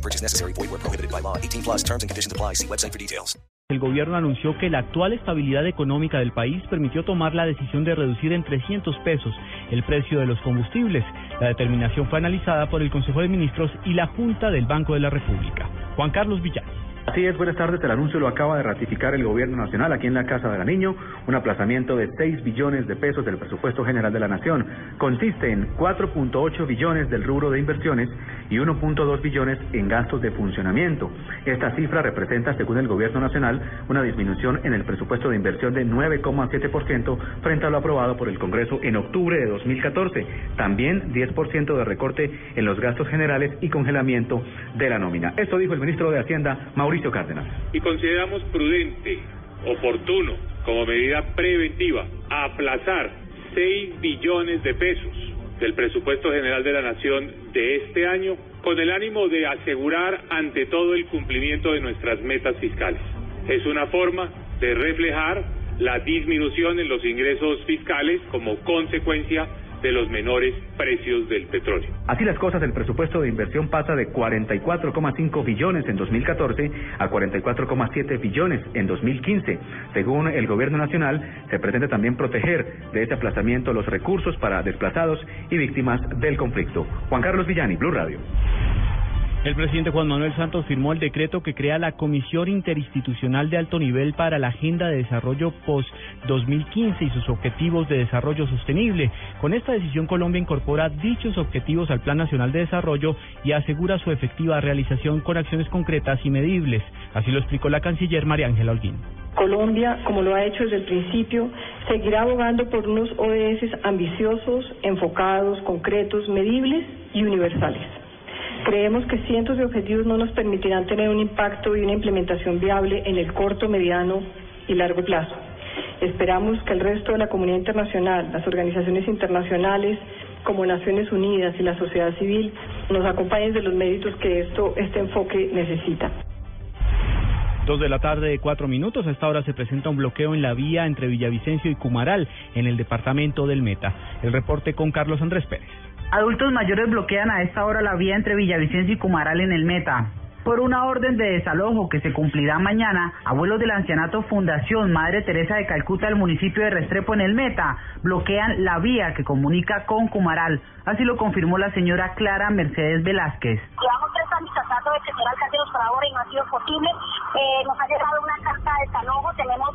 No purchase necessary. Void where prohibited by law. 18 plus terms and conditions apply. See website for details. El gobierno anunció que la actual estabilidad económica del país permitió tomar la decisión de reducir en 300 pesos el precio de los combustibles. La determinación fue analizada por el Consejo de Ministros y la Junta del Banco de la República. Juan Carlos Villán. Así es, buenas tardes. El anuncio lo acaba de ratificar el Gobierno Nacional aquí en la Casa de la Niño, un aplazamiento de 6 billones de pesos del presupuesto general de la Nación. Consiste en 4.8 billones del rubro de inversiones y 1.2 billones en gastos de funcionamiento. Esta cifra representa, según el Gobierno Nacional, una disminución en el presupuesto de inversión de 9,7% frente a lo aprobado por el Congreso en octubre de 2014. También 10% de recorte en los gastos generales y congelamiento de la nómina. Esto dijo el ministro de Hacienda, Mauricio Cárdenas. Y consideramos prudente, oportuno, como medida preventiva, aplazar 6 billones de pesos del presupuesto general de la Nación de este año con el ánimo de asegurar ante todo el cumplimiento de nuestras metas fiscales. Es una forma de reflejar la disminución en los ingresos fiscales como consecuencia de los menores precios del petróleo. Así las cosas, el presupuesto de inversión pasa de 44,5 billones en 2014 a 44,7 billones en 2015. Según el Gobierno Nacional, se pretende también proteger de este aplazamiento los recursos para desplazados y víctimas del conflicto. Juan Carlos Villani, Blue Radio. El presidente Juan Manuel Santos firmó el decreto que crea la Comisión Interinstitucional de Alto Nivel para la Agenda de Desarrollo Post-2015 y sus objetivos de desarrollo sostenible. Con esta decisión, Colombia incorpora dichos objetivos al Plan Nacional de Desarrollo y asegura su efectiva realización con acciones concretas y medibles. Así lo explicó la canciller María Ángela Holguín. Colombia, como lo ha hecho desde el principio, seguirá abogando por unos ODS ambiciosos, enfocados, concretos, medibles y universales. Creemos que cientos de objetivos no nos permitirán tener un impacto y una implementación viable en el corto, mediano y largo plazo. Esperamos que el resto de la comunidad internacional, las organizaciones internacionales como Naciones Unidas y la sociedad civil nos acompañen de los méritos que esto, este enfoque necesita. Dos de la tarde de cuatro minutos. A esta hora se presenta un bloqueo en la vía entre Villavicencio y Cumaral, en el departamento del Meta. El reporte con Carlos Andrés Pérez. Adultos mayores bloquean a esta hora la vía entre Villavicencio y Cumaral en el Meta. Por una orden de desalojo que se cumplirá mañana, abuelos del ancianato Fundación Madre Teresa de Calcuta del municipio de Restrepo en el Meta bloquean la vía que comunica con Cumaral. Así lo confirmó la señora Clara Mercedes Velázquez. Llevamos tres años tratando de que el alcalde nos y no ha sido posible. Eh, nos ha llegado una carta de desalojo, tenemos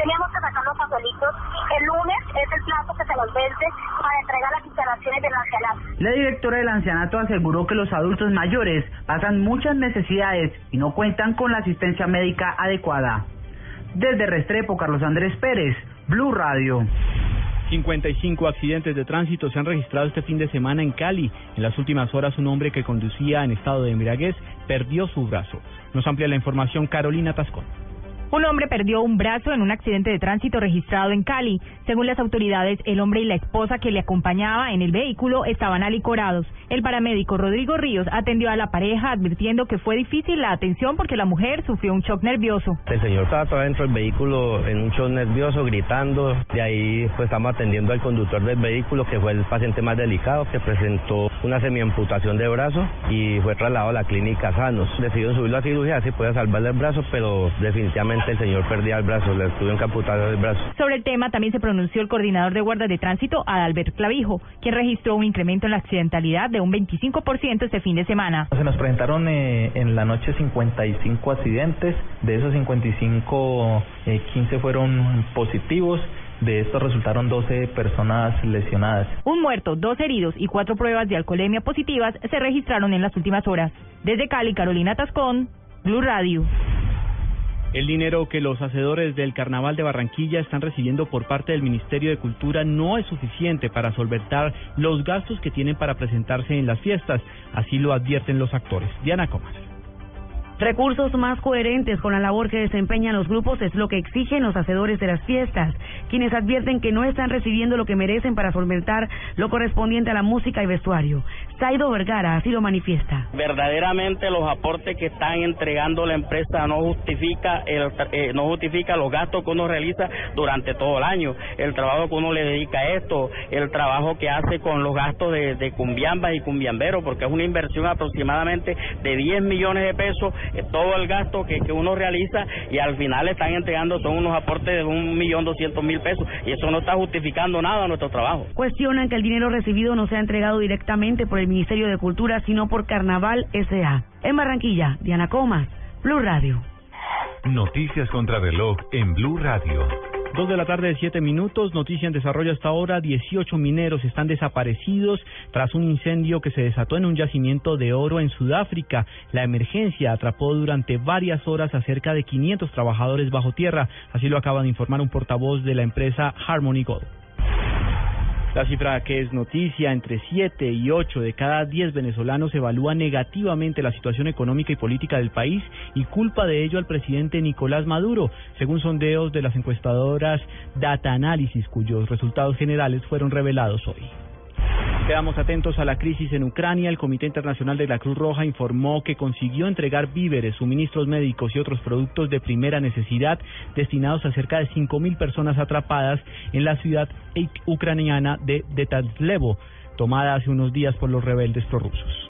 teníamos que sacar los papelitos. El lunes es el plazo que se nos vence para entregar las instalaciones del ancianato. La directora del ancianato aseguró que los adultos mayores pasan muchas necesidades y no cuentan con la asistencia médica adecuada. Desde Restrepo, Carlos Andrés Pérez, Blue Radio. 55 accidentes de tránsito se han registrado este fin de semana en Cali. En las últimas horas, un hombre que conducía en estado de embriaguez perdió su brazo. Nos amplía la información Carolina Tascón. Un hombre perdió un brazo en un accidente de tránsito registrado en Cali. Según las autoridades, el hombre y la esposa que le acompañaba en el vehículo estaban alicorados. El paramédico Rodrigo Ríos atendió a la pareja advirtiendo que fue difícil la atención porque la mujer sufrió un shock nervioso. El señor estaba dentro del vehículo en un shock nervioso, gritando. De ahí pues estamos atendiendo al conductor del vehículo, que fue el paciente más delicado, que presentó una semiamputación de brazo y fue trasladado a la clínica Sanos. Decidieron subirlo a cirugía, así puede salvarle el brazo, pero definitivamente el señor perdía el brazo, le que amputar el brazo. Sobre el tema también se pronunció el coordinador de guardas de tránsito, Adalbert Clavijo, quien registró un incremento en la accidentalidad de un 25% este fin de semana. Se nos presentaron eh, en la noche 55 accidentes, de esos 55, eh, 15 fueron positivos. De estos resultaron 12 personas lesionadas. Un muerto, dos heridos y cuatro pruebas de alcoholemia positivas se registraron en las últimas horas. Desde Cali, Carolina Tascón, Blue Radio. El dinero que los hacedores del Carnaval de Barranquilla están recibiendo por parte del Ministerio de Cultura no es suficiente para solventar los gastos que tienen para presentarse en las fiestas, así lo advierten los actores. Diana Comas. Recursos más coherentes con la labor que desempeñan los grupos es lo que exigen los hacedores de las fiestas, quienes advierten que no están recibiendo lo que merecen para solventar lo correspondiente a la música y vestuario. Saido Vergara así lo manifiesta. Verdaderamente los aportes que están entregando la empresa no justifica el, eh, no justifica los gastos que uno realiza durante todo el año, el trabajo que uno le dedica a esto, el trabajo que hace con los gastos de, de cumbiambas y cumbiamberos, porque es una inversión aproximadamente de 10 millones de pesos, todo el gasto que, que uno realiza y al final están entregando son unos aportes de un millón doscientos mil pesos y eso no está justificando nada nuestro trabajo. Cuestionan que el dinero recibido no sea entregado directamente por el Ministerio de Cultura, sino por Carnaval S.A. En Barranquilla, Diana Comas, Blue Radio. Noticias contra reloj en Blue Radio. Dos de la tarde de siete minutos, noticia en desarrollo hasta ahora, 18 mineros están desaparecidos tras un incendio que se desató en un yacimiento de oro en Sudáfrica. La emergencia atrapó durante varias horas a cerca de 500 trabajadores bajo tierra, así lo acaba de informar un portavoz de la empresa Harmony Gold. La cifra que es noticia, entre 7 y 8 de cada 10 venezolanos evalúa negativamente la situación económica y política del país y culpa de ello al presidente Nicolás Maduro, según sondeos de las encuestadoras Data Analysis, cuyos resultados generales fueron revelados hoy. Quedamos atentos a la crisis en Ucrania. El Comité Internacional de la Cruz Roja informó que consiguió entregar víveres, suministros médicos y otros productos de primera necesidad destinados a cerca de 5.000 personas atrapadas en la ciudad ucraniana de Detaltlevo, tomada hace unos días por los rebeldes prorrusos.